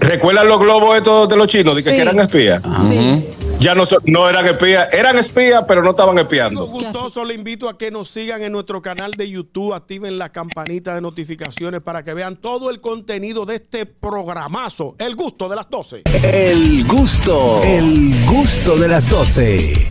¿Recuerdan los globos estos de los chinos? De que, Sí. que eran espías. Sí. Ya no, son- no eran espías, eran espías, pero no estaban espiando. Gustoso, le invito a que nos sigan en nuestro canal de YouTube, activen la campanita de notificaciones para que vean todo el contenido de este programazo, El Gusto de las 12. El gusto, el gusto de las 12.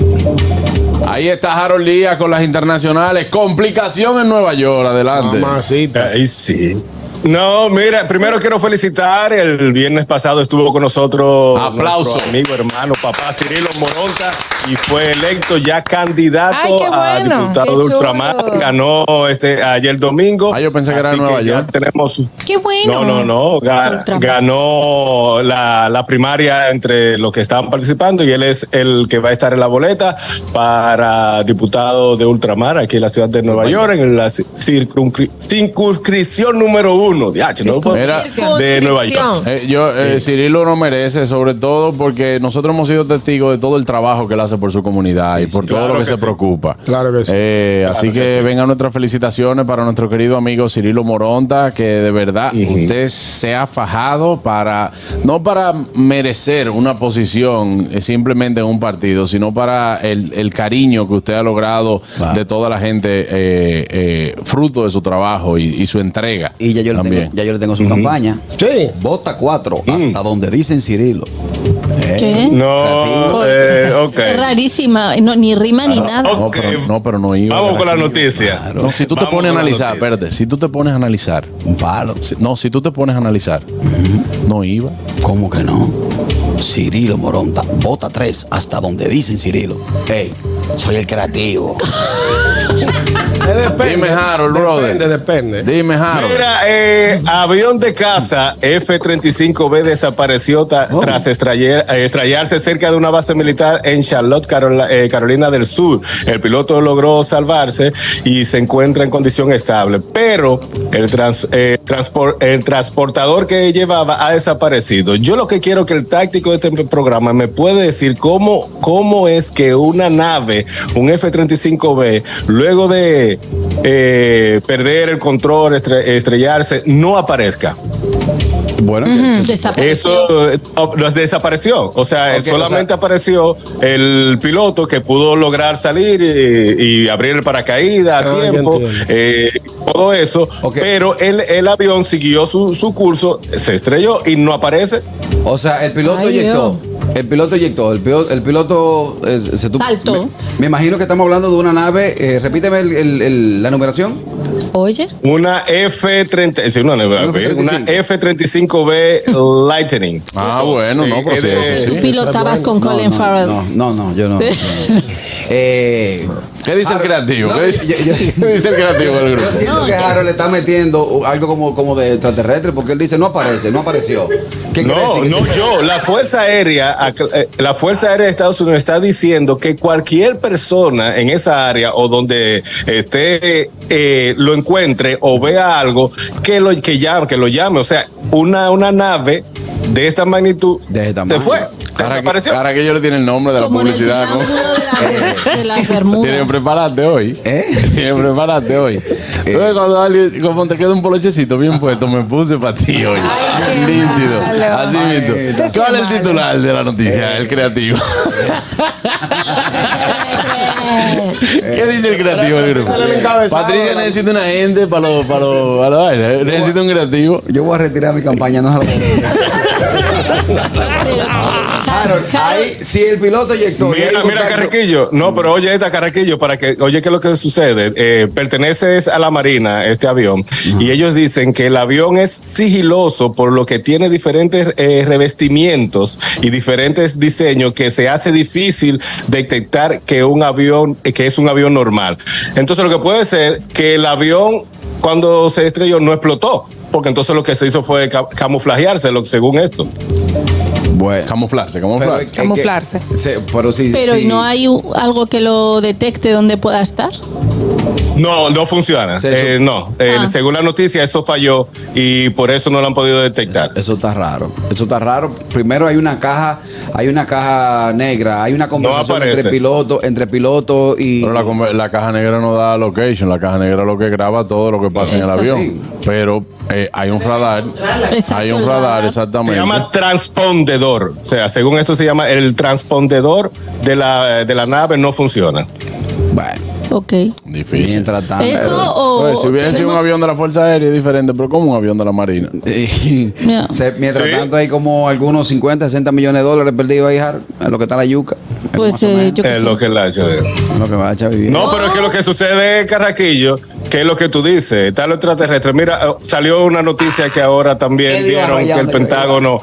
Ahí está Harold Díaz con las internacionales. Complicación en Nueva York. Adelante. Mamacita. Ahí sí. No, mira, primero quiero felicitar. El viernes pasado estuvo con nosotros Aplauso. amigo, hermano, papá Cirilo Moronta y fue electo ya candidato Ay, a diputado de chulo. Ganó este ayer domingo. Ah, yo pensé que era en Nueva ya York. tenemos. Qué No, bueno. no, no. Ga- Ultramar. ganó la, la primaria entre los que estaban participando y él es el que va a estar en la boleta para diputado de ultramar aquí en la ciudad de Nueva York, en la circunscri- circunscripción número uno. Diache, ¿no? Era- de Nueva York. Eh, yo, eh, Cirilo no merece, sobre todo porque nosotros hemos sido testigos de todo el trabajo que él hace por su comunidad y por todo claro lo que, que se sí. preocupa. Claro que sí. Eh, así que, vengan nuestras felicitaciones para nuestro querido amigo Cirilo Moronta, que de verdad usted se ha fajado para, no para merecer una posición eh, simplemente en un partido, sino para el, el cariño que usted ha logrado de toda la gente, eh, eh, fruto de su trabajo y, y su entrega. Y ya yo, le tengo, ya yo le tengo su campaña. Sí. Vota 4, hasta donde dicen Cirilo. ¿Qué? No, eh, ok. Es rarísima, no, ni rima ni nada. No, pero, no, pero no iba. Vamos con la noticia. No, si tú te pones a analizar, espérate, si tú te pones a analizar, Un palo. si- no, si tú te pones a analizar, no iba. ¿Cómo que no? Cirilo Moronta, vota 3, hasta donde dicen Cirilo. Hey, soy el creativo. Depende, Dime, Harold, brother. Depende, depende. Dime, Harold. Mira, eh, avión de caza F-35B desapareció Oh. tras estrellar- eh, estrellarse cerca de una base militar en Charlotte, eh, Carolina del Sur. El piloto logró salvarse y se encuentra en condición estable, pero el, trans- eh, transpor- el transportador que llevaba ha desaparecido. Yo lo que quiero que el táctico de este programa me puede decir cómo, cómo es que una nave, un F-35B, luego de eh, perder el control, estre- estrellarse, no aparezca. Bueno, Desapareció. Eso eh, los desapareció. O sea, solamente o sea- apareció el piloto que pudo lograr salir y, y abrir el paracaídas Ah, a ya tiempo, eh, todo eso. Pero el, el avión siguió su, su curso, se estrelló y no aparece. o sea, el piloto Ay, eyectó. El piloto eyectó. El piloto, el piloto eh, se tu- Saltó. Me, imagino que estamos hablando de una nave. eh, repíteme el- el- el- la numeración. Oye, Una F-30, sí, una, una F-35. F-35B Lightning. Ah, bueno, no, pero sí, eso tú pilotabas con No, Colin no, Farrell. No, no, no, yo no. Sí. yo no. Eh, ¿Qué dice el creativo? no, ¿Qué dice, yo- yo- qué dice el creativo del Yo grupo? siento que Harold le está metiendo algo como, como de extraterrestre porque él dice no aparece, no apareció. ¿Qué quiere No, decir? no yo. La Fuerza Aérea, eh, la Fuerza Aérea de Estados Unidos está diciendo que cualquier persona en esa área o donde esté eh, lo encuentre o vea algo que lo que llame, que lo llame. O sea, una, una nave de esta magnitud De se fue, Ahora que, ahora que ellos le tienen el nombre de la publicidad. ¿no? triángulo de, la- de las Bermudas. Tienen prepararte hoy. ¿Eh? Tienen prepararte hoy. Entonces, cuando alguien, como te queda un polochecito bien puesto, me puse para ti hoy. Ay, Nítido. malo. Así mismo. ¿Cuál es el titular de la noticia? El creativo. ¿Qué dice el creativo del grupo? Patricia necesita una gente para los para los para bailes. Necesita un creativo. Yo voy a retirar mi campaña, no se la puedo Harold, ahí, si el piloto eyectó. Mira, mira, Carraquillo. No, pero oye esta Carraquillo para que, oye, ¿qué es lo que sucede? Eh, pertenece a la Marina, este avión, y ellos dicen que el avión es sigiloso por lo que tiene diferentes eh, revestimientos y diferentes diseños que se hace difícil detectar que un avión, que es un avión normal. Entonces, lo que puede ser que el avión, cuando se estrelló, no explotó. Porque entonces lo que se hizo fue ca- camuflajearse, lo- según esto. Bueno. Camuflarse, Pero camuflarse. que- Camuflarse. se- pero sí, Pero sí. ¿y no hay algo que lo detecte donde pueda estar? No, no funciona. Eh, no, Eh, Ah. según la noticia, eso falló y por eso no lo han podido detectar. Eso está raro. Eso está raro. Primero hay una caja, hay una caja negra, hay una conversación entre piloto, entre piloto y Pero la, conver- la caja negra no da location, la caja negra lo que graba todo lo que pasa en el avión. sí. Pero eh, hay un radar, Exacto, hay un radar, radar. Se exactamente. llama transpondedor. O sea, según esto se llama el transpondedor de la, de la nave no funciona. bueno, Ok. Difícil. mientras tanto. Eso o. Pues, si hubiese sido un avión de la Fuerza Aérea es diferente, pero como un avión de la Marina. Eh, se- mientras Sí. tanto hay como algunos 50, 60 millones de dólares perdidos ahí, Har, en lo que está la yuca. Pues Más o eh, menos. yo qué Es sé. lo que la En lo que va a echar vivir. No, pero es que lo que sucede, Carraquillo, que es lo que tú dices, está lo extraterrestre. Mira, eh, salió una noticia que ahora también Él iba dieron que el Pentágono.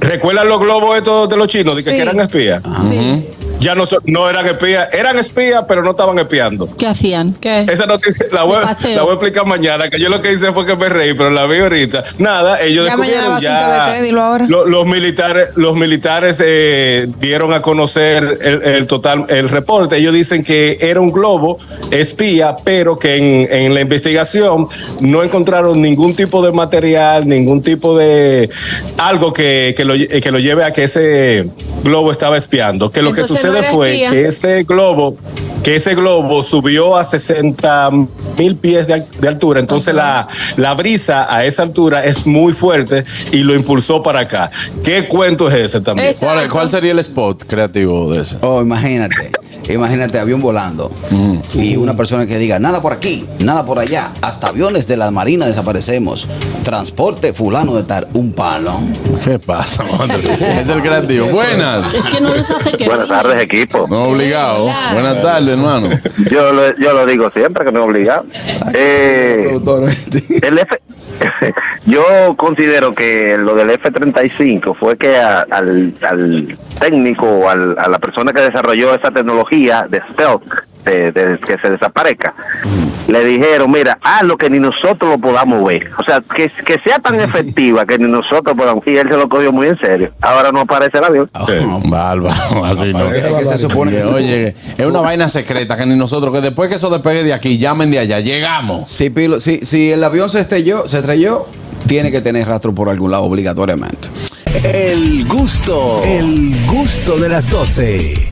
¿Recuerdan los globos estos de los chinos? De que, Sí. que eran espías. Sí. Ya no, no eran espías, eran espías, pero no estaban espiando. ¿Qué hacían? ¿Qué? Esa noticia la voy, la voy a explicar mañana, que yo lo que hice fue que me reí, pero la vi ahorita. Nada, ellos Ya descubrieron ya. en TVT, dilo ahora. lo- los militares, los militares eh, dieron a conocer el, el total, el reporte. Ellos dicen que era un globo espía, pero que en, en la investigación no encontraron ningún tipo de material, ningún tipo de algo que, que lo, que lo lleve a que ese globo estaba espiando. Que lo Entonces, que sucede fue que ese globo que ese globo subió a 60 mil pies de, al- de altura, entonces la, la brisa a esa altura es muy fuerte y lo impulsó para acá. ¿Qué cuento es ese también? Es- ¿Cuál, Exacto. cuál sería el spot creativo de ese? Oh, imagínate. Imagínate avión volando y una persona que diga nada por aquí, nada por allá, hasta aviones de la marina desaparecemos, transporte fulano de tal, un palo. ¿Qué pasa, madre? Es el creativo. Buenas. Es que no les hace que. Buenas tardes, equipo. No obligado. Buenas tardes, hermano. Yo lo, yo lo digo siempre que no es obligado. Eh, el F, yo considero que lo del F-35 fue que al, al técnico al- a la persona que desarrolló esa tecnología de stealth, de, de que se desaparezca, le dijeron, mira, haz lo que ni nosotros lo podamos ver. O sea, que, que sea tan efectiva que ni nosotros podamos. Y él se lo cogió muy en serio. Ahora no aparece el avión. Oh, Bárbaro, así no. Es que se supone que- Oye, es una vaina secreta que ni nosotros, que después que eso despegue de aquí, llamen de allá, llegamos. Si, pilo- si, si el avión se estrelló, se estrelló, tiene que tener rastro por algún lado obligatoriamente. El gusto, el gusto de las 12.